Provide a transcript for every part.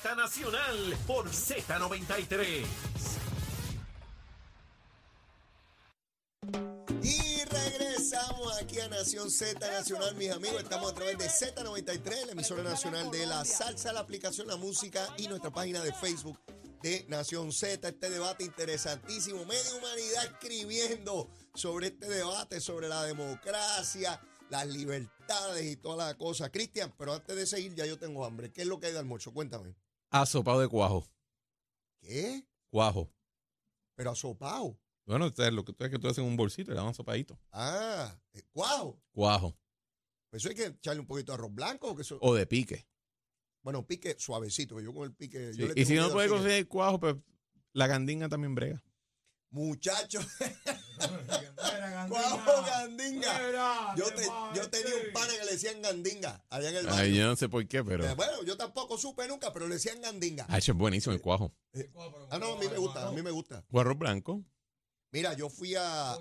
Z Nacional por Z93. Y regresamos aquí a Nación Z Nacional, mis amigos. Estamos a través de Z93, la emisora nacional de la salsa, la aplicación, la música y nuestra página de Facebook de Nación Z. Este debate interesantísimo. Media humanidad escribiendo sobre este debate, sobre la democracia, las libertades y toda la cosa. Cristian, pero antes de seguir, ya yo tengo hambre. ¿Qué es lo que hay de almuerzo? Cuéntame. Asopado de cuajo. ¿Qué? Cuajo. Pero asopado. Bueno, ustedes, lo que tú es que tú haces en un bolsito y le dan sopadito. Ah, eh, cuajo. Cuajo. Pues eso hay que echarle un poquito de arroz blanco. o Que eso, O de pique. bueno, pique suavecito. Yo con el pique. Sí, yo le Y si no puede conseguir cuajo, pues la gandinga también brega. Muchachos, cuajo gandinga. Yo, te- yo tenía un pana que le decían gandinga allá en el Ay, barrio. yo no sé por qué, pero. Eh, Bueno, yo tampoco supe nunca, pero le decían gandinga. Ah, eso es buenísimo el cuajo. Ah, no, a mí me gusta, a mí me gusta. Cuarro blanco. Mira, yo fui a.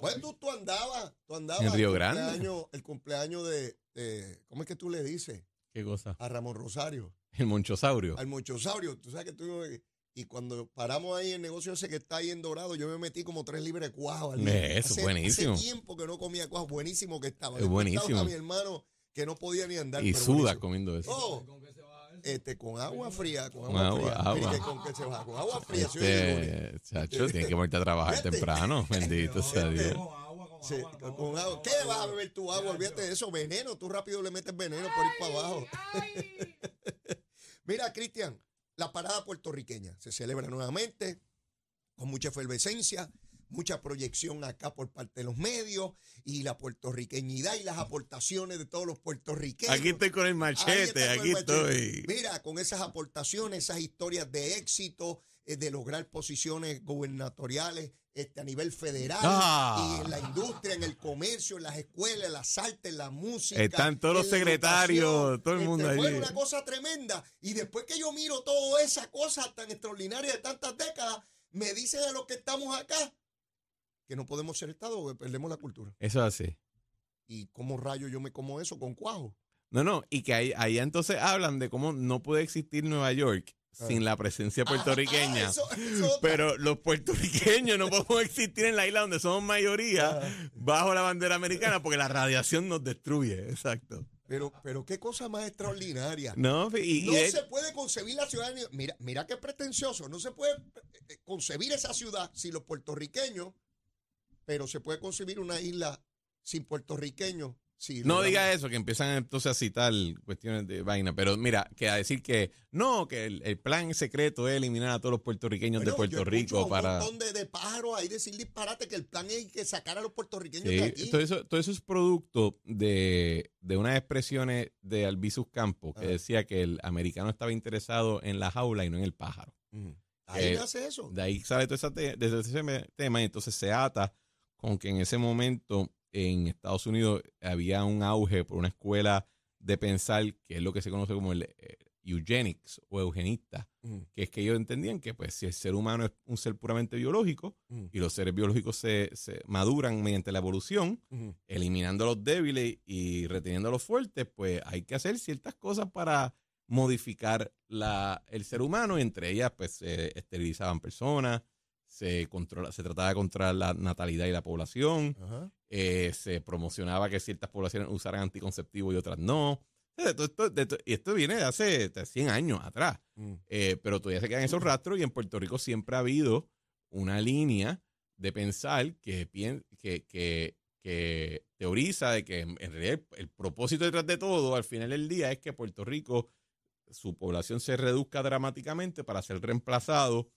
Bueno, tú, tú andabas, tú andabas. En Río el Grande. cumpleaños- El cumpleaños de, de- ¿Cómo es que tú le dices? ¿Qué cosa? A Ramón Rosario, El monchosaurio. al Monchosaurio. Tú sabes que tú. Y cuando paramos ahí en el negocio ese que está ahí en Dorado, yo me metí como tres libres de cuajo. al día. Eh, eso, Hace- buenísimo. Hace tiempo que no comía cuajo, buenísimo que estaba. Es buenísimo. A mi hermano que no podía ni andar. Y pero suda buenísimo. comiendo eso. Oh, este, con agua fría, con Con agua, agua, fría. agua. ¿Y que ¿Con qué se va? Con agua fría. Este, chacho, tiene que volver a trabajar temprano. Bendito sea Dios. Sí, con agua. ¿Qué vas a beber tu agua? Olvídate de eso, veneno. Tú rápido le metes veneno por ir para abajo. Mira, Cristian, la parada puertorriqueña se celebra nuevamente con mucha efervescencia, mucha proyección acá por parte de los medios y la puertorriqueñidad y las aportaciones de todos los puertorriqueños. Aquí estoy con el machete, con aquí el machete. estoy. Mira, con esas aportaciones, esas historias de éxito, eh, de lograr posiciones gubernatoriales este, a nivel federal Ah. y en la industria, en el comercio, en las escuelas, en las artes, en la música. Están todos los secretarios, todo el Este, mundo Fue una cosa tremenda. Y después que yo miro toda esa cosa tan extraordinaria de tantas décadas, me dice de lo que estamos acá que no podemos ser Estado perdemos la cultura. Eso es así. ¿Y cómo rayo yo me como eso con cuajo? No, no, y que ahí, ahí entonces hablan de cómo no puede existir Nueva York. Sin la presencia puertorriqueña. Ah, eso- eso otra. Pero los puertorriqueños no podemos existir en la isla donde somos mayoría Ah. bajo la bandera americana porque la radiación nos destruye. Exacto. Pero, pero qué cosa más extraordinaria. No, y, No se puede concebir la ciudadanía. Mira, mira qué pretencioso. No se puede eh, concebir esa ciudad sin los puertorriqueños, pero se puede concebir una isla sin puertorriqueños. No diga eso, que empiezan entonces a citar cuestiones de vaina. Pero mira, que a decir que no, que el, el plan secreto es eliminar a todos los puertorriqueños de Puerto yo Rico para... Un montón de, de pájaros ahí decir disparate que el plan es que sacar a los puertorriqueños Sí, de aquí. todo eso, todo eso es producto de, de unas expresiones de Albizus Campos que Ah. decía que el americano estaba interesado en la jaula y no en el pájaro. Ahí Eh, nace eso. De ahí sale todo ese, te- tema y entonces se ata con que en ese momento en Estados Unidos había un auge por una escuela de pensar que es lo que se conoce como el eh, eugenics o eugenista, Ujú. que es que ellos entendían que pues si el ser humano es un ser puramente biológico Ujú. y los seres biológicos se, se maduran mediante la evolución, eliminando a los débiles y reteniendo a los fuertes, pues hay que hacer ciertas cosas para modificar la, el ser humano y entre ellas pues se esterilizaban personas, se, controla, se trataba de controlar la natalidad y la población, eh, se promocionaba que ciertas poblaciones usaran anticonceptivos y otras no. De todo esto- de to- y esto viene de hace de 100 años atrás. Ujú. Eh, pero todavía se quedan esos rastros y en Puerto Rico siempre ha habido una línea de pensar que, que, que, que teoriza de que en en realidad el, el propósito detrás de todo al final del día es que Puerto Rico, su población se reduzca dramáticamente para ser reemplazado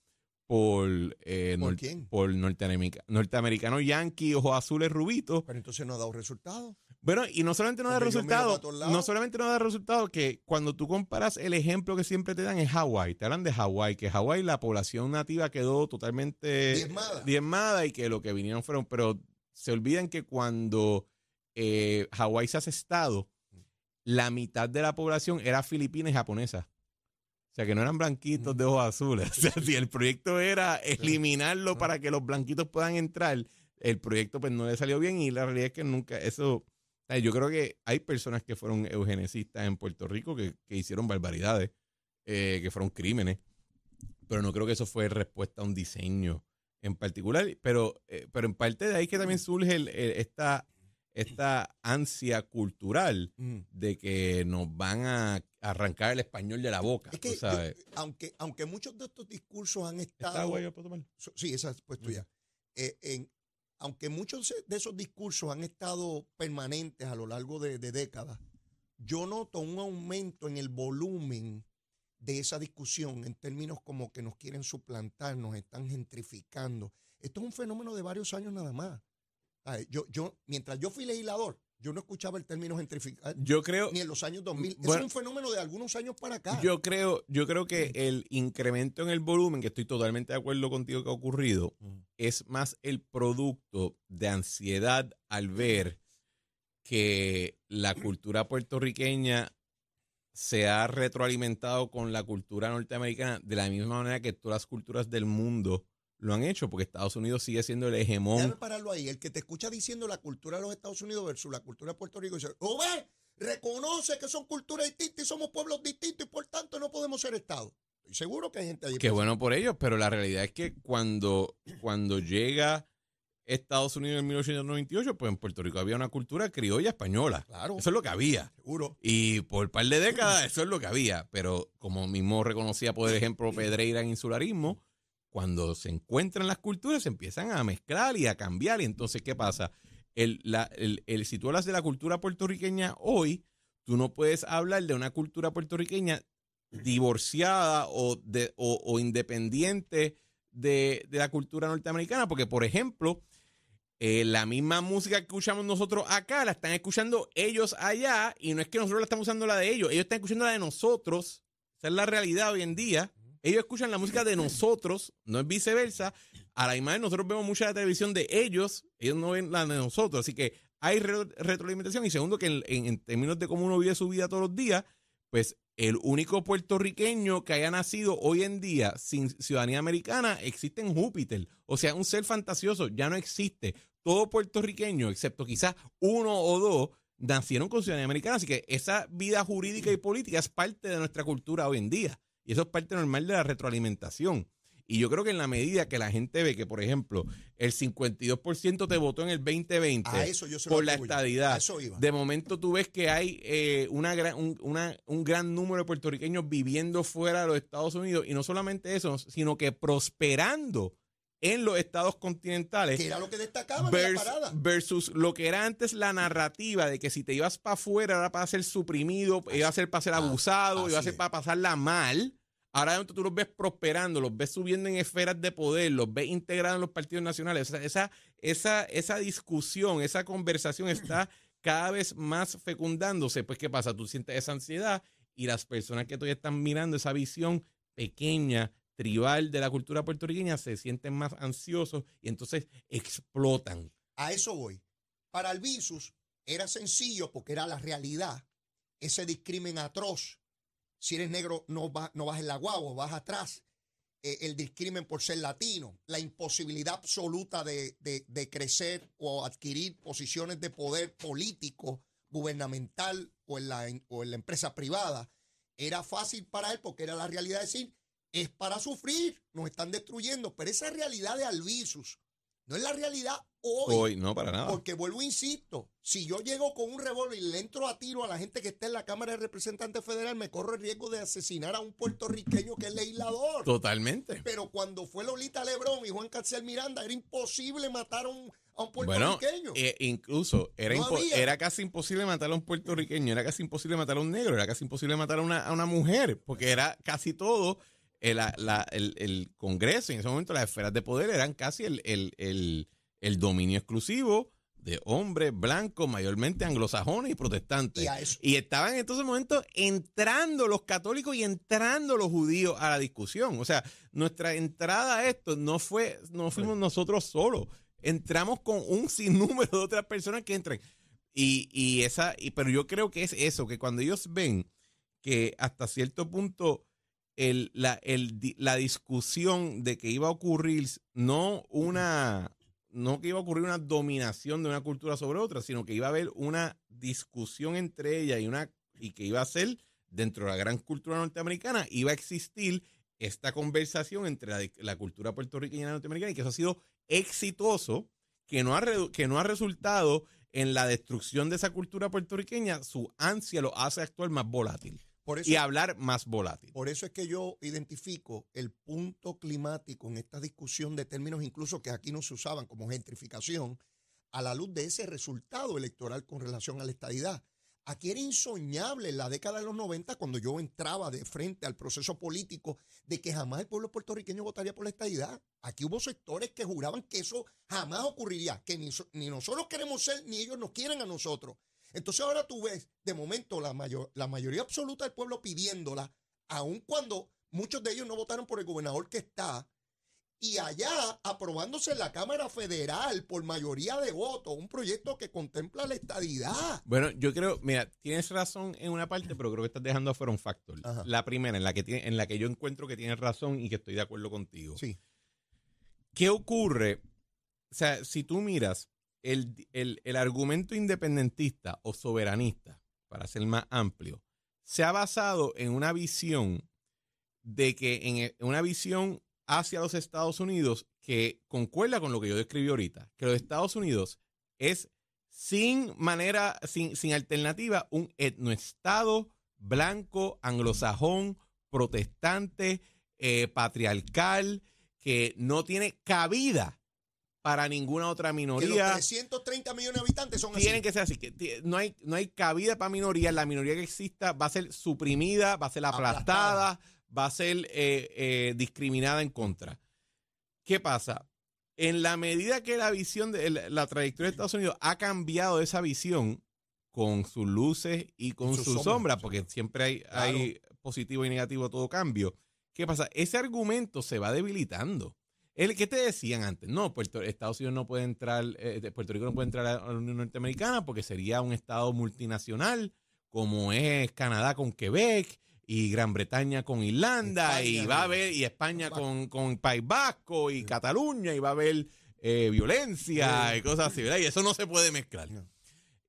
por, eh, ¿Por quién? por norteamerica- norteamericanos yanquis, ojos azules, rubitos. Pero entonces no ha dado resultado. Bueno, y no solamente no da Porque resultado, no solamente no da resultado, que cuando tú comparas el ejemplo que siempre te dan es Hawái, te hablan de Hawái, que Hawái la población nativa quedó totalmente Diezmada. diezmada y que lo que vinieron fueron, pero se olvidan que cuando eh, Hawái se hace estado, la mitad de la población era filipina y japonesa. O sea, que no eran blanquitos de ojos azules. O sea, si el proyecto era eliminarlo para que los blanquitos puedan entrar, el proyecto pues no le salió bien y la realidad es que nunca eso... Yo creo que hay personas que fueron eugenesistas en Puerto Rico que, que hicieron barbaridades eh, que fueron crímenes, pero no creo que eso fue respuesta a un diseño en particular, pero, eh, pero en parte de ahí que también surge el- el- esta, esta ansia cultural Mm. de que nos van a arrancar el español de la boca. Es que, tú sabes. yo- aunque, aunque muchos de estos discursos han ¿Está estado. agua yo puedo tomar? So- Sí, esa es pues tuya. Eh, en- aunque muchos de esos discursos han estado permanentes a lo largo de, de décadas, yo noto un aumento en el volumen de esa discusión en términos como que nos quieren suplantar, nos están gentrificando. Esto es un fenómeno de varios años nada más. Ay, Yo, yo, mientras yo fui legislador, yo no escuchaba el término gentrificar Yo creo, ni en los años 2000. Eso Bueno, es un fenómeno de algunos años para acá. Yo creo, yo creo que Mm. el incremento en el volumen, que estoy totalmente de acuerdo contigo que ha ocurrido, Mm. es más el producto de ansiedad al ver que la cultura puertorriqueña se ha retroalimentado con la cultura norteamericana de la misma manera que todas las culturas del mundo lo han hecho, porque Estados Unidos sigue siendo el hegemón. Déjame pararlo ahí. El que te escucha diciendo la cultura de los Estados Unidos versus la cultura de Puerto Rico dice, ¿o ve? Reconoce que son culturas distintas y somos pueblos distintos y por tanto no podemos ser Estado. Estoy seguro que hay gente ahí. Qué bueno por ellos, pero la realidad es que cuando, cuando llega Estados Unidos en 1898, pues en Puerto Rico había una cultura criolla española. Claro, Eso es lo que había. seguro. Y por un par de décadas eso es lo que había. Pero como mismo reconocía, por ejemplo, Pedreira en insularismo, cuando se encuentran las culturas se empiezan a mezclar y a cambiar. Y entonces, ¿qué pasa? El, la, el, el- si tú hablas de la cultura puertorriqueña hoy, tú no puedes hablar de una cultura puertorriqueña divorciada o, de, o, independiente de, de la cultura norteamericana. Porque, por ejemplo, eh, la misma música que escuchamos nosotros acá la están escuchando ellos allá y no es que nosotros la estamos usando la de ellos, ellos están escuchando la de nosotros. Esa es la realidad hoy en día. Ellos escuchan la música de nosotros, no es viceversa. A la imagen nosotros vemos mucha televisión de ellos, ellos no ven la de nosotros. Así que hay re- retroalimentación. Y segundo, que en- en términos de cómo uno vive su vida todos los días, pues el único puertorriqueño que haya nacido hoy en día sin ciudadanía americana existe en Júpiter. O sea, un ser fantasioso ya no existe. Todo puertorriqueño, excepto quizás uno o dos, nacieron con ciudadanía americana. Así que esa vida jurídica y política es parte de nuestra cultura hoy en día. Y eso es parte normal de la retroalimentación. Y yo creo que en la medida que la gente ve que, por ejemplo, el 52% te votó en el 2020 A eso yo se lo por la estadidad, A eso iba. de momento tú ves que hay eh, una gran, un, una- un gran número de puertorriqueños viviendo fuera de los Estados Unidos y no solamente eso, sino que prosperando en los estados continentales que era lo que destacaba en vers- la parada. versus lo que era antes la narrativa de que si te ibas para afuera era para ser suprimido, iba a ser para ser abusado, iba a ser para pasarla mal. Ahora tú los ves prosperando, los ves subiendo en esferas de poder, los ves integrados en los partidos nacionales. O sea, esa, esa, esa discusión, esa conversación está cada vez más fecundándose. Pues, ¿qué pasa? Tú sientes esa ansiedad y las personas que todavía están mirando esa visión pequeña, tribal de la cultura puertorriqueña se sienten más ansiosos y entonces explotan. A eso voy. Para el Visus era sencillo porque era la realidad. Ese discrimen atroz. Si eres negro, no, no vas en la guagua, vas atrás. Eh, el discrimen por ser latino. La imposibilidad absoluta de, de- de crecer o adquirir posiciones de poder político, gubernamental o en, la, o en la empresa privada. Era fácil para él porque era la realidad de decir, es para sufrir, nos están destruyendo. Pero esa realidad de Alvisus no es la realidad hoy. Hoy, no, para nada. Porque vuelvo, insisto, si yo llego con un revólver y le entro a tiro a la gente que está en la Cámara de Representantes Federal, me corro el riesgo de asesinar a un puertorriqueño que es legislador. Totalmente. Pero cuando fue Lolita Lebrón y Juan Carcel Miranda, era imposible matar a un, a un Bueno, puertorriqueño. eh, incluso era, No era casi imposible matar a un puertorriqueño, era casi imposible matar a un negro, era casi imposible matar a una, a una mujer, porque era casi todo el, la- el- el Congreso y en ese momento las esferas de poder eran casi el, el- el- el dominio exclusivo de hombres blancos, mayormente anglosajones y protestantes. y Y estaban en ese momento entrando los católicos y entrando los judíos a la discusión. O sea, nuestra entrada a esto no fue, no fuimos nosotros solos. Entramos con un sinnúmero de otras personas que entran. Y, y esa, y, pero yo creo que es eso, que cuando ellos ven que hasta cierto punto el, la, el la discusión de que iba a ocurrir no una no que iba a ocurrir una dominación de una cultura sobre otra, sino que iba a haber una discusión entre ellas y una y que iba a ser dentro de la gran cultura norteamericana iba a existir esta conversación entre la, cultura puertorriqueña y la norteamericana y que eso ha sido exitoso, que no ha, que no ha resultado en la destrucción de esa cultura puertorriqueña, su ansia lo hace actuar más volátil Por eso, y hablar más volátil. por eso es que yo identifico el punto climático en esta discusión de términos incluso que aquí no se usaban como gentrificación, a la luz de ese resultado electoral con relación a la estadidad. Aquí era insoñable en la década de los 90 cuando yo entraba de frente al proceso político de que jamás el pueblo puertorriqueño votaría por la estadidad. Aquí hubo sectores que juraban que eso jamás ocurriría, que ni, so- ni nosotros queremos ser ni ellos nos quieren a nosotros. Entonces ahora tú ves, de momento, la, mayor, la mayoría absoluta del pueblo pidiéndola, aun cuando muchos de ellos no votaron por el gobernador que está, y allá aprobándose en la Cámara Federal por mayoría de votos, un proyecto que contempla la estadidad. Bueno, yo creo, mira, tienes razón en una parte, pero creo que estás dejando afuera un factor. Ajá. La primera, en la que tiene, en la que yo encuentro que tienes razón y que estoy de acuerdo contigo. Sí. ¿Qué ocurre? O sea, si tú miras el, el- el argumento independentista o soberanista, para ser más amplio, se ha basado en una visión de que en e- una visión hacia los Estados Unidos que concuerda con lo que yo describí ahorita, que los Estados Unidos es sin manera, sin, sin alternativa, un etnoestado blanco, anglosajón, protestante, eh, patriarcal, que no tiene cabida para ninguna otra Que los minoría. 330 millones de habitantes son así. Tienen que ser así. Que no, hay, no hay cabida para minorías. La minoría que exista va a ser suprimida, va a ser aplastada, Aplastada. va a ser eh, eh, discriminada en contra. ¿Qué pasa? En la medida que la visión de la, la trayectoria de Estados Unidos ha cambiado esa visión con sus luces y con Sus sus sombras, porque siempre hay, Claro. hay positivo y negativo a todo cambio. ¿Qué pasa? Ese argumento se va debilitando. El que te decían antes, no, Puerto, Estados Unidos no puede entrar, eh, Puerto Rico no puede entrar a la Unión Norteamericana porque sería un estado multinacional, como es Canadá con Quebec y Gran Bretaña con Irlanda, y va a haber, y España con, con País Vasco y Cataluña, y va a haber eh, violencia Sí. y cosas así, ¿verdad? Y eso no se puede mezclar. No.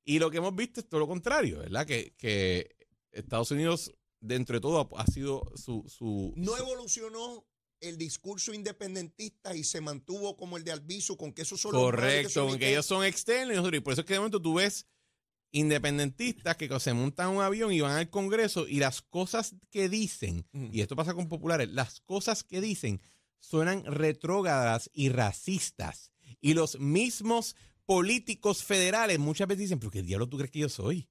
Y lo que hemos visto es todo lo contrario, ¿verdad? Que, que Estados Unidos, dentro de todo, ha, sido su... su No evolucionó el discurso independentista y se mantuvo como el de Albizu, con que esos son los malos y que Correcto, porque que- ellos son externos y nosotros, y por eso es que de momento tú ves independentistas que se montan un avión y van al Congreso y las cosas que dicen, y esto pasa con populares, las cosas que dicen suenan retrógradas y racistas. Y los mismos políticos federales muchas veces dicen, pero ¿qué diablo tú crees que yo soy?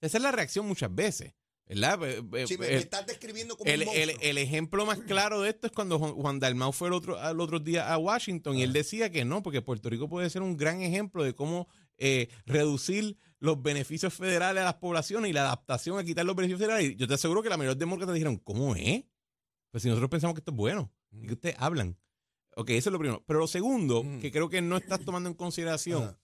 Esa es la reacción muchas veces, ¿verdad? Sí, me, me estás describiendo como el, un el- el ejemplo más claro de esto es cuando Juan, Dalmau fue el otro, al otro día a Washington y él decía que no, porque Puerto Rico puede ser un gran ejemplo de cómo eh, reducir los beneficios federales a las poblaciones y la adaptación a quitar los beneficios federales. Y yo te aseguro que la mayoría de demócratas dijeron, ¿cómo es? Pues si nosotros pensamos que esto es bueno y que ustedes hablan. Ok, eso es lo primero. Pero lo segundo, Mm. que creo que no estás tomando en consideración,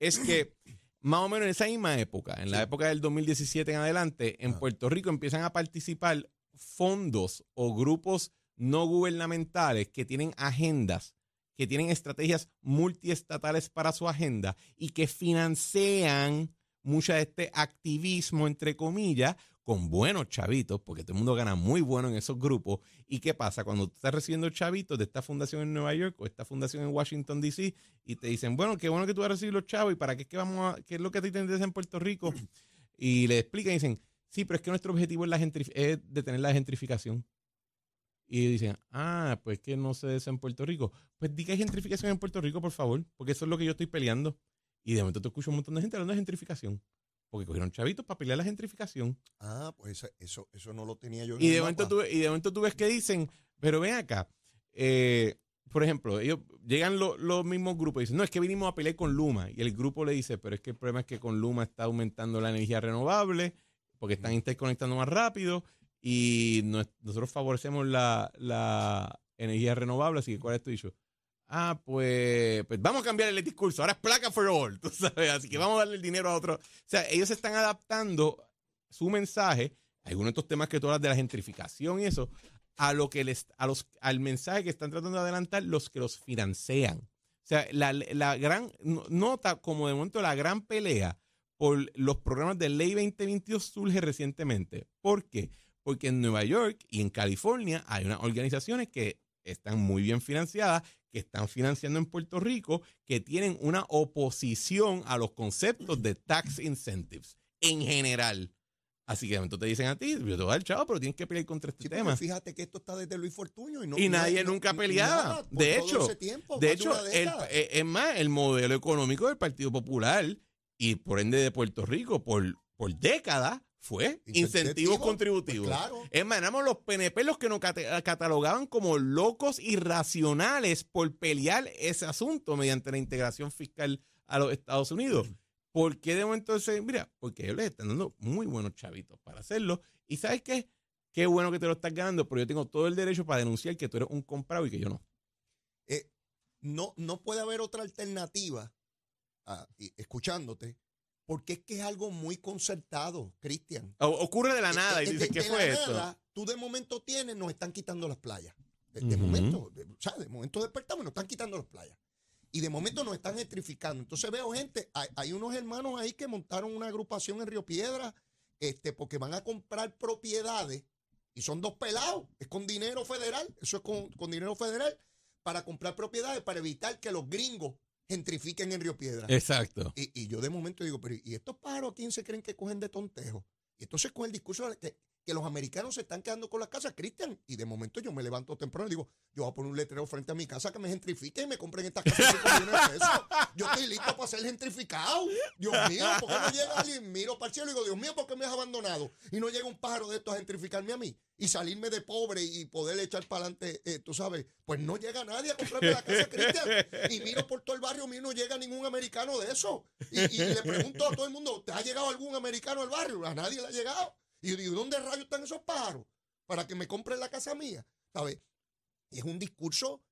es que más o menos en esa misma época, en la Sí. época del 2017 en adelante, en. Puerto Rico empiezan a participar fondos o grupos no gubernamentales que tienen agendas, que tienen estrategias multiestatales para su agenda y que financian mucho de este activismo, entre comillas, con buenos chavitos, porque todo el mundo gana muy bueno en esos grupos. ¿Y qué pasa? Cuando tú estás recibiendo chavitos de esta fundación en Nueva York o esta fundación en Washington, D.C., y te dicen, bueno, qué bueno que tú vas a recibir los chavos, ¿y para qué es que vamos a, qué es lo que a ti te interesa en Puerto Rico? Y le explican y dicen, sí, pero es que nuestro objetivo es, la es detener la gentrificación. Y dicen, ah, pues que no se eso en Puerto Rico. Pues diga gentrificación en Puerto Rico, por favor, porque eso es lo que yo estoy peleando. Y de momento te escucho un montón de gente hablando de gentrificación. Porque cogieron chavitos para pelear la gentrificación. Ah, pues eso- eso, no lo tenía yo en Y de, momento tú, y de momento tú ves que dicen, pero ven acá, eh, por ejemplo, ellos llegan lo- los mismos grupos y dicen, no, es que vinimos a pelear con Luma. Y el grupo le dice, pero es que el problema es que con Luma está aumentando la energía renovable, porque están interconectando más rápido y nos- nosotros favorecemos la, la energía renovable, así que ¿cuál es tu dicho? Ah, pues, pues vamos a cambiar el discurso. Ahora es placa for all, tú sabes. Así que vamos a darle el dinero a otro. O sea, ellos están adaptando su mensaje, algunos de estos temas que tú hablas de la gentrificación y eso, a lo que les, a los, al mensaje que están tratando de adelantar los que los financian. O sea, la, la gran, no- nota como de momento la gran pelea por los programas de Ley 2022 surge recientemente. ¿Por qué? Porque en Nueva York y en California hay unas organizaciones que están muy bien financiadas, que están financiando en Puerto Rico, que tienen una oposición a los conceptos de tax incentives en general. Así que momento te dicen a ti, yo te voy a dar chavo, pero tienes que pelear contra este Sí, tema. fíjate que esto está desde Luis Fortuño y, no, Y nadie no- nunca peleaba. nada De hecho, tiempo, De hecho, el- eh, es más, el modelo económico del Partido Popular y por ende de Puerto Rico por, por décadas fue incentivos Incentivo, contributivos. pues claro. Es más, éramos los PNP los que nos catalogaban como locos irracionales por pelear ese asunto mediante la integración fiscal a los Estados Unidos. ¿Por qué de momento ese? Mira, porque ellos les están dando muy buenos chavitos para hacerlo. Y ¿sabes qué? Qué bueno que te lo estás ganando, pero yo tengo todo el derecho para denunciar que tú eres un comprado y que yo no. Eh, no, no puede haber otra alternativa, ah, escuchándote, porque es que es algo muy concertado, Cristian. Ocurre de la nada y Eh, eh, dices, ¿qué de fue la esto? nada, tú de momento tienes, nos están quitando las playas. De, momento, de, o sea, de momento despertamos nos están quitando las playas. Y de momento nos están gentrificando. Entonces veo gente, hay, hay unos hermanos ahí que montaron una agrupación en Río Piedra, este, porque van a comprar propiedades y son dos pelados, es con dinero federal, eso es con, con dinero federal, para comprar propiedades, para evitar que los gringos gentrifiquen en Río Piedra. Exacto. Y, y yo de momento digo, pero ¿y estos pájaros a quién se creen que cogen de tontejo? Y entonces con el discurso de que, que los americanos se están quedando con las casas, Cristian. Y de momento yo me levanto temprano y digo, yo voy a poner un letrero frente a mi casa que me gentrifique y me compren estas casas de 5 millones de pesos. Yo estoy listo para ser gentrificado. Dios mío, ¿por qué no llega alguien? Miro para el cielo y digo, Dios mío, ¿por qué me has abandonado? Y no llega un pájaro de estos a gentrificarme a mí y salirme de pobre y poder echar para adelante, eh, tú sabes. Pues no llega nadie a comprarme la casa, Cristian. Y miro por todo el barrio mío, no llega ningún americano de eso. Y, y le pregunto a todo el mundo, ¿te ha llegado algún americano al barrio? A nadie le ha llegado. Y yo digo, ¿dónde rayos están esos pájaros? Para que me compren la casa mía. ¿Sabes? Y es un discurso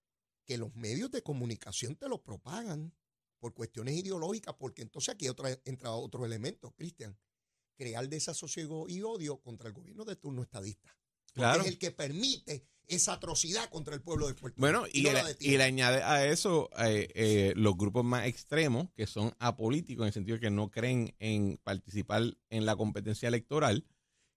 que los medios de comunicación te lo propagan por cuestiones ideológicas, porque entonces aquí otra, entra otro elemento, Cristian. Crear desasosiego y odio contra el gobierno de turno estadista. Claro. es el que permite esa atrocidad contra el pueblo de Puerto Bueno, Rico. y, no le, la y le añade a eso eh, eh, los grupos más extremos, que son apolíticos, en el sentido de que no creen en participar en la competencia electoral,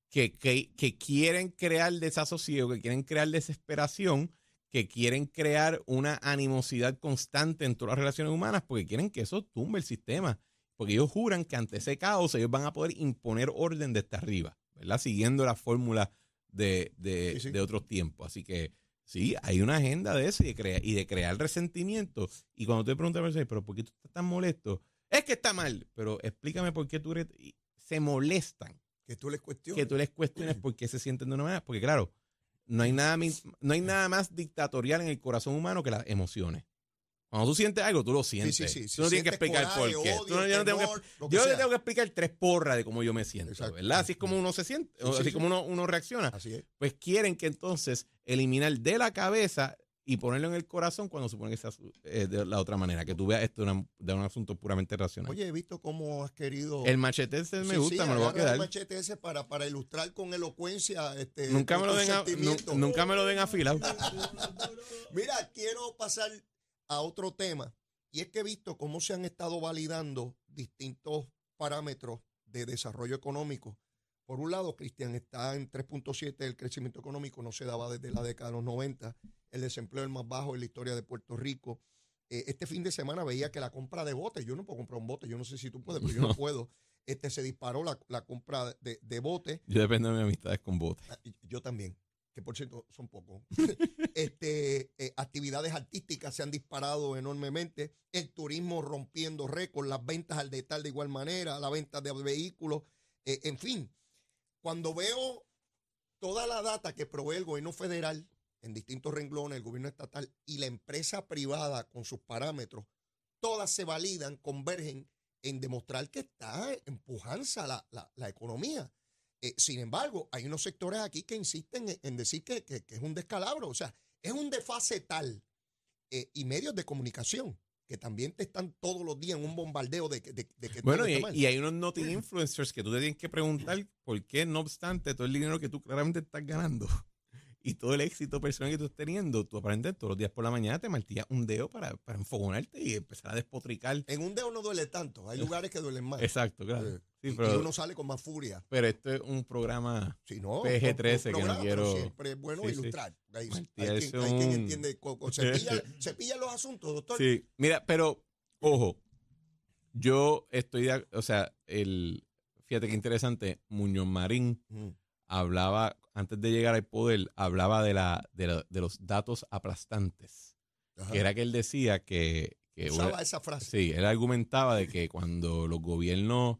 que, que, que quieren crear desasosiego, que quieren crear desesperación, que quieren crear una animosidad constante en todas las relaciones humanas, porque quieren que eso tumbe el sistema. Porque ellos juran que ante ese caos ellos van a poder imponer orden desde arriba, ¿verdad? Siguiendo la fórmula de, de, Sí, sí. de otros tiempos. Así que sí, hay una agenda de eso y de, crea- y de crear resentimiento. Y cuando te preguntas, pero ¿por qué tú estás tan molesto? Es que está mal, pero explícame por qué tú eres... y se molestan que tú les cuestiones. que tú les cuestiones por qué se sienten de una manera. Porque claro, no hay nada, no hay nada más dictatorial en el corazón humano que las emociones. Cuando tú sientes algo, tú lo sientes. sí, sí. tú no tienes que explicar coraje, por qué. odio, Tú no- yo no tengo que yo le tengo que explicar tres porras de cómo yo me siento, Exacto. ¿verdad? Así es como uno se siente, así sí. como uno, uno reacciona. Así es. Pues quieren que entonces eliminar de la cabeza y ponerlo en el corazón cuando supone que sea eh, de la otra manera, que tú veas esto de, una- de un asunto puramente racional. Oye, he visto cómo has querido. el machete ese me Sí, gusta, sí, me lo voy a quedar. el machete ese para, para ilustrar con elocuencia. Este, Nunca me, lo den a- nunca me lo den afilado. Mira, quiero pasar a otro tema. Y es que he visto cómo se han estado validando distintos parámetros de desarrollo económico. Por un lado, Cristian, está en 3.7 el crecimiento económico, no se daba desde la década de los 90. El desempleo es el más bajo en la historia de Puerto Rico. Eh, este fin de semana veía que la compra de botes, yo no puedo comprar un bote, yo no sé si tú puedes, pero yo no, puedo. Este, se disparó la, la compra de, de botes. Yo dependo de mis amistades con botes. Ah, Yo también, que por cierto son pocos. este, eh, actividades artísticas se han disparado enormemente, el turismo rompiendo récords, las ventas al detalle de igual manera, la venta de vehículos, eh, en fin. Cuando veo toda la data que provee el gobierno federal en distintos renglones, el gobierno estatal y la empresa privada con sus parámetros, todas se validan, convergen en demostrar que está empujanza la, la, economía. Eh, sin embargo, hay unos sectores aquí que insisten en, decir que, que- que es un descalabro, o sea, es un desfase tal. eh, y medios de comunicación que también te están todos los días en un bombardeo de, que- de- de que Bueno, todo y, está mal. y hay unos noti influencers que tú te tienes que preguntar por qué, no obstante, todo el dinero que tú claramente estás ganando y todo el éxito personal que tú estás teniendo, tú aparentemente todos los días por la mañana te martillas un dedo para, para enfogonarte y empezar a despotricar. En un dedo no duele tanto. Hay lugares que duelen más. Exacto, claro. Eh, Sí, y, pero- y uno sale con más furia. Pero esto es un programa Si no, PG-13 que no quiero- Siempre es bueno Sí, ilustrar. Hay, quien, hay quien un- entiende. Se pilla, se pilla los asuntos, doctor. Sí, mira, pero ojo, yo estoy, de o sea, el, fíjate qué interesante, Muñoz Marín Mm. hablaba, antes de llegar al poder, hablaba de, la, de, la- de los datos aplastantes, Ajá. que era que él decía que, que Usaba esa frase. sí, él argumentaba de que cuando los gobiernos,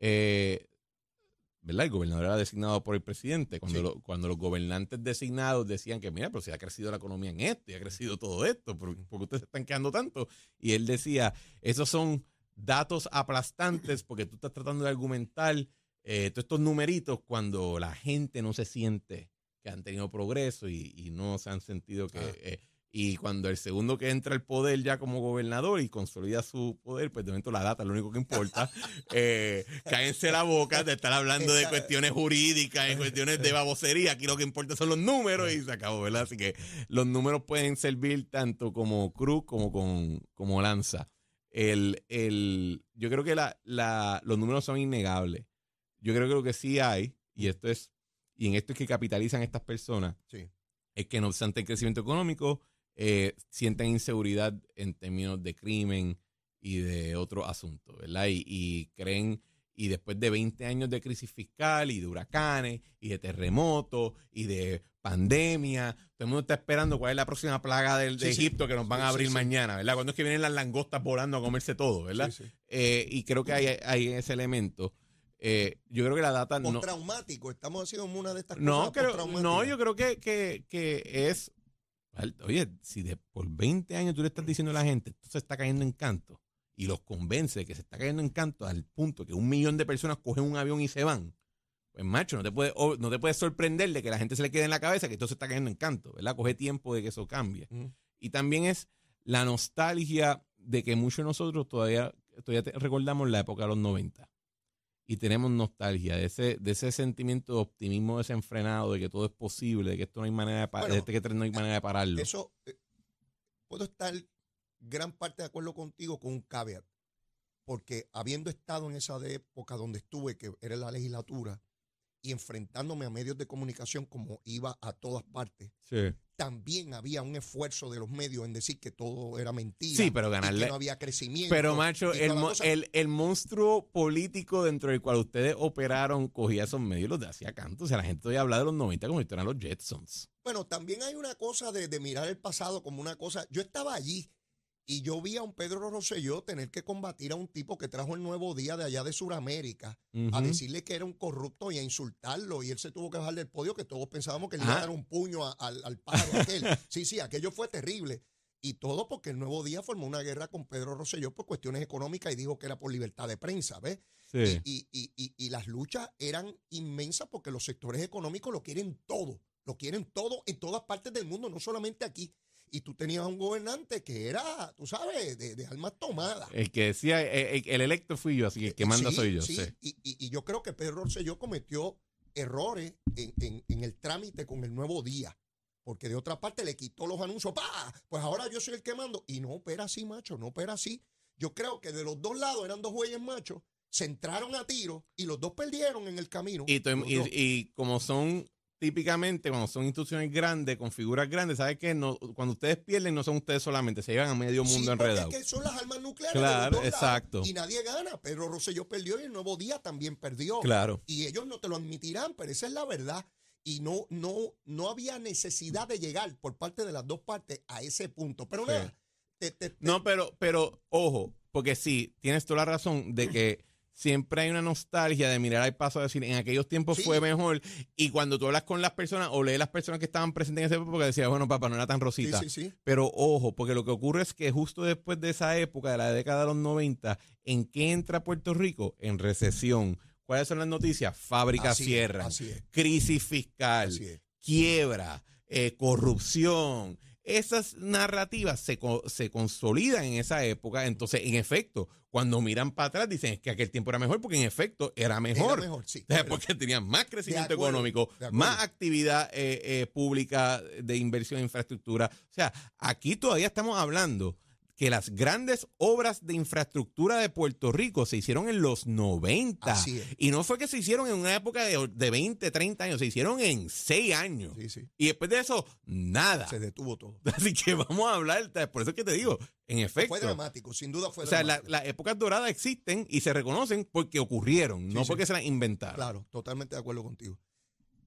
eh, ¿verdad? El gobernador era designado por el presidente, cuando, Sí. lo- cuando los gobernantes designados decían que, mira, pero si ha crecido la economía en esto y ha crecido todo esto, ¿por, por qué ustedes están quedando tanto? Y él decía, esos son datos aplastantes porque tú estás tratando de argumentar eh, todos estos numeritos cuando la gente no se siente que han tenido progreso y, y no se han sentido que... Ah. eh, y cuando el segundo que entra al poder ya como gobernador y consolida su poder, pues de momento la data es lo único que importa. eh, cállense la boca de estar hablando de cuestiones jurídicas, de cuestiones de babosería. Aquí lo que importa son los números y se acabó, ¿verdad? Así que los números pueden servir tanto como cruz como con, como lanza. El, el, yo creo que la, la, los números son innegables. Yo creo que lo que sí hay, y esto es, y en esto es que capitalizan estas personas, Sí. es que no obstante el crecimiento económico, eh, sienten inseguridad en términos de crimen y de otros asuntos, ¿verdad? Y, y creen, y después de 20 años de crisis fiscal y de huracanes y de terremotos y de pandemia, todo el mundo está esperando cuál es la próxima plaga del, de Sí, sí. Egipto que nos van a abrir sí. mañana, ¿verdad? Cuando es que vienen las langostas volando a comerse todo, ¿verdad? Eh, y creo que hay, hay ese elemento. Eh, yo creo que la data no... Postraumático. Estamos haciendo una de estas No, cosas. creo, no, yo creo que, que, que es. Oye, si de, por 20 años tú le estás diciendo a la gente, esto se está cayendo en canto, y los convence de que se está cayendo en canto al punto que un millón de personas cogen un avión y se van, pues macho, no te puede, o- no te puede sorprender de que la gente se le quede en la cabeza que esto se está cayendo en canto, ¿verdad? Coge tiempo de que eso cambie. Mm. Y también es la nostalgia de que muchos de nosotros todavía, todavía recordamos la época de los 90 y tenemos nostalgia de ese, de ese sentimiento de optimismo desenfrenado, de que todo es posible, de que esto no hay manera de, Bueno, de este que no hay manera de pararlo. Eso, eh, puedo estar gran parte de acuerdo contigo con un caveat, porque habiendo estado en esa época donde estuve, que era la legislatura, y enfrentándome a medios de comunicación como iba a todas partes, Sí. también había un esfuerzo de los medios en decir que todo era mentira. Sí, pero y ganarle- que no había crecimiento. Pero, macho, el, mo- cosa. el, el monstruo político dentro del cual ustedes operaron cogía esos medios y los hacía canto. O sea, la gente todavía habla de los 90 como si eran los Jetsons. Bueno, también hay una cosa de, de mirar el pasado como una cosa. Yo estaba allí y yo vi a un Pedro Rosselló tener que combatir a un tipo que trajo el nuevo día de allá de Sudamérica a decirle que era un corrupto y a insultarlo. Y él se tuvo que bajar del podio, que todos pensábamos que le iba a Ah. dar un puño a- al, al pájaro aquel. Sí, sí, aquello fue terrible. Y todo porque el nuevo día formó una guerra con Pedro Rosselló por cuestiones económicas y dijo que era por libertad de prensa, ¿ves? Sí. Y, y- y- y las luchas eran inmensas porque los sectores económicos lo quieren todo, lo quieren todo en todas partes del mundo, no solamente aquí. Y tú tenías un gobernante que era, tú sabes, de, de almas tomadas. El que decía, eh, eh, el electo fui yo, así que el que manda Sí, soy yo. sí. sí. Y, y- y yo creo que Pedro Rosselló cometió errores en, en- en el trámite con el nuevo día. Porque de otra parte le quitó los anuncios. ¡Pah! Pues ahora yo soy el que mando. Y no opera así, macho, no opera así. Yo creo que de los dos lados eran dos güeyes machos. Se entraron a tiro y los dos perdieron en el camino. Y, y como son típicamente, cuando son instituciones grandes, con figuras grandes, ¿sabes qué? No, cuando ustedes pierden, no son ustedes solamente, se llevan a medio Sí, mundo porque enredado. Es que son las armas nucleares. Claro, lados, exacto. Y nadie gana. Pedro Rosselló perdió y el nuevo día también perdió. Claro. Y ellos no te lo admitirán, pero esa es la verdad. Y no, no, no había necesidad de llegar por parte de las dos partes a ese punto. Pero Sí. nada, te- te- te- No, pero, pero, ojo, porque sí, tienes toda la razón de que siempre hay una nostalgia de mirar al paso, de decir, en aquellos tiempos Sí. fue mejor. Y cuando tú hablas con las personas o lees las personas que estaban presentes en esa época, decías, bueno, papá, no era tan rosita. sí, sí. Pero ojo, porque lo que ocurre es que justo después de esa época, de la década de los 90, ¿en qué entra Puerto Rico? En recesión. ¿Cuáles son las noticias? Fábricas Así es, cierran, así es. crisis fiscal, quiebra, eh, corrupción, esas narrativas se, se consolidan en esa época. Entonces, en efecto, cuando miran para atrás, dicen es que aquel tiempo era mejor, porque en efecto era mejor. Era mejor, sí. O sea, Porque tenían más crecimiento acuerdo, económico, más actividad eh, eh, pública de inversión en infraestructura. O sea, aquí todavía estamos hablando que las grandes obras de infraestructura de Puerto Rico se hicieron en los 90. Así es. Y no fue que se hicieron en una época de, de 20, 30 años, se hicieron en 6 años. Sí, sí. Y después de eso, nada. Se detuvo todo. Así que vamos a hablar, por eso es que te digo, en efecto. Fue dramático, sin duda fue o sea, la- dramático. las épocas doradas existen y se reconocen porque ocurrieron, no porque se las inventaron. Claro, totalmente de acuerdo contigo.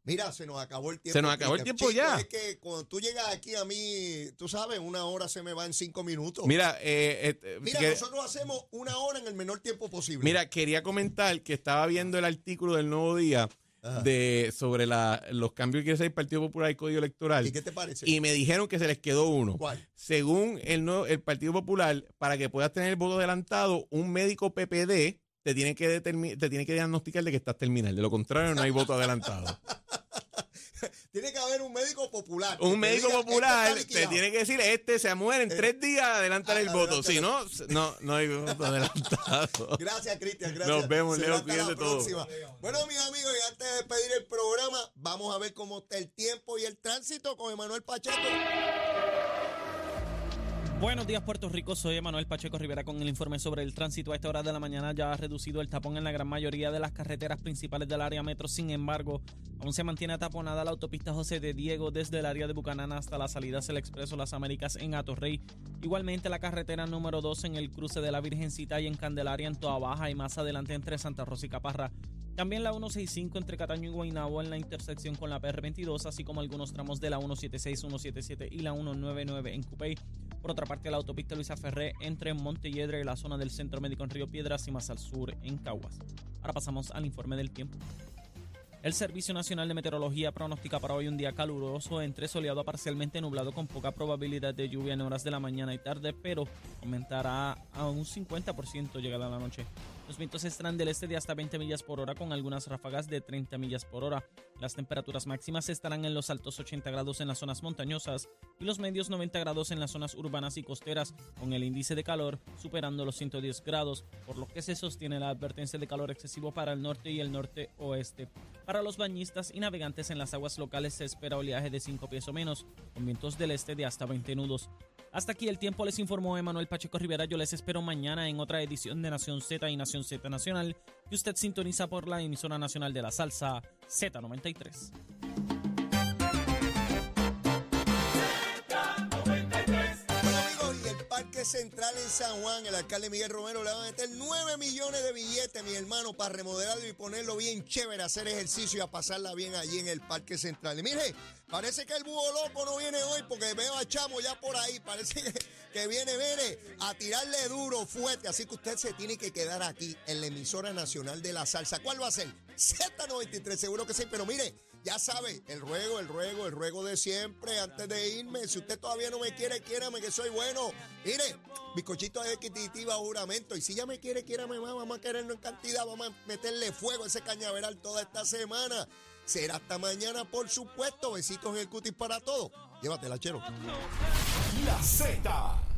Mira, se nos acabó el tiempo. Se nos acabó el tiempo Chico, ya. Es que cuando tú llegas aquí a mí, tú sabes, una hora se me va en cinco minutos. Mira, eh, eh, Mira, que- nosotros hacemos una hora en el menor tiempo posible. mira, quería comentar que estaba viendo el artículo del Nuevo Día Ajá. de sobre la- los cambios que quiere hacer el Partido Popular y el Código Electoral. ¿Y qué te parece? Y me dijeron que se les quedó uno. ¿Cuál? Según el, nuevo- el Partido Popular, para que puedas tener el voto adelantado, un médico PPD te tiene que te tiene que diagnosticar de que estás terminal. De lo contrario, no hay voto adelantado. Tiene que haber un médico popular. Un médico diga, "Este popular te liquidado". tiene que decir, este se muere en Eh, tres días, adelántale el voto. Si no, no, no hay voto adelantado. Gracias, Cristian. Gracias. Nos vemos, Leo, cuídate todo. Bueno, mis amigos, y antes de despedir el programa, vamos a ver cómo está el tiempo y el tránsito con Emanuel Pacheco. Buenos días Puerto Rico, soy Emanuel Pacheco Rivera con el informe sobre el tránsito. A esta hora de la mañana ya ha reducido el tapón en la gran mayoría de las carreteras principales del área metro. Sin embargo, aún se mantiene taponada la autopista José de Diego desde el área de Bucanana hasta la salida hacia el Expreso Las Américas en Atorrey. Igualmente la carretera número 2 en el cruce de la Virgencita y en Candelaria en Toa Baja y más adelante entre Santa Rosa y Caparra. También la 165 entre Cataño y Guaynabo en la intersección con la PR22, así como algunos tramos de la 176, 177 y la 199 en Cupey. Por otra parte, la autopista Luisa Ferré entre Montelledra y la zona del Centro Médico en Río Piedras y más al sur en Caguas. Ahora pasamos al informe del tiempo. El Servicio Nacional de Meteorología pronostica para hoy un día caluroso, entre soleado a parcialmente nublado con poca probabilidad de lluvia en horas de la mañana y tarde, pero aumentará a un 50% llegada la noche. Los vientos estarán del este de hasta 20 millas por hora con algunas ráfagas de 30 millas por hora. Las temperaturas máximas estarán en los altos 80 grados en las zonas montañosas y los medios 90 grados en las zonas urbanas y costeras, con el índice de calor superando los 110 grados, por lo que se sostiene la advertencia de calor excesivo para el norte y el norte oeste. Para los bañistas y navegantes en las aguas locales se espera oleaje de 5 pies o menos, con vientos del este de hasta 20 nudos. Hasta aquí el tiempo, les informó Emanuel Pacheco Rivera. Yo les espero mañana en otra edición de Nación Z y Nación Z Nacional, que usted sintoniza por la emisora nacional de la salsa Z93. Central en San Juan, el alcalde Miguel Romero le va a meter 9 millones de billetes, mi hermano, para remodelarlo y ponerlo bien chévere, hacer ejercicio y a pasarla bien allí en el Parque Central. Y mire, parece que el búho loco no viene hoy porque veo a Chamo ya por ahí. Parece que, que viene, mire, a tirarle duro, fuerte. Así que usted se tiene que quedar aquí en la emisora nacional de la salsa. ¿Cuál va a ser? Z93, seguro que sí, pero mire. Ya sabe, el ruego, el ruego, el ruego de siempre. Antes de irme, si usted todavía no me quiere, quiérame que soy bueno. Mire, bizcochito de equitativa juramento. Y si ya me quiere, quiérame más. Vamos a quererlo en cantidad. Vamos a meterle fuego a ese cañaveral toda esta semana. Será hasta mañana, por supuesto. Besitos en el cutis para todos. Llévatela, chero. La Z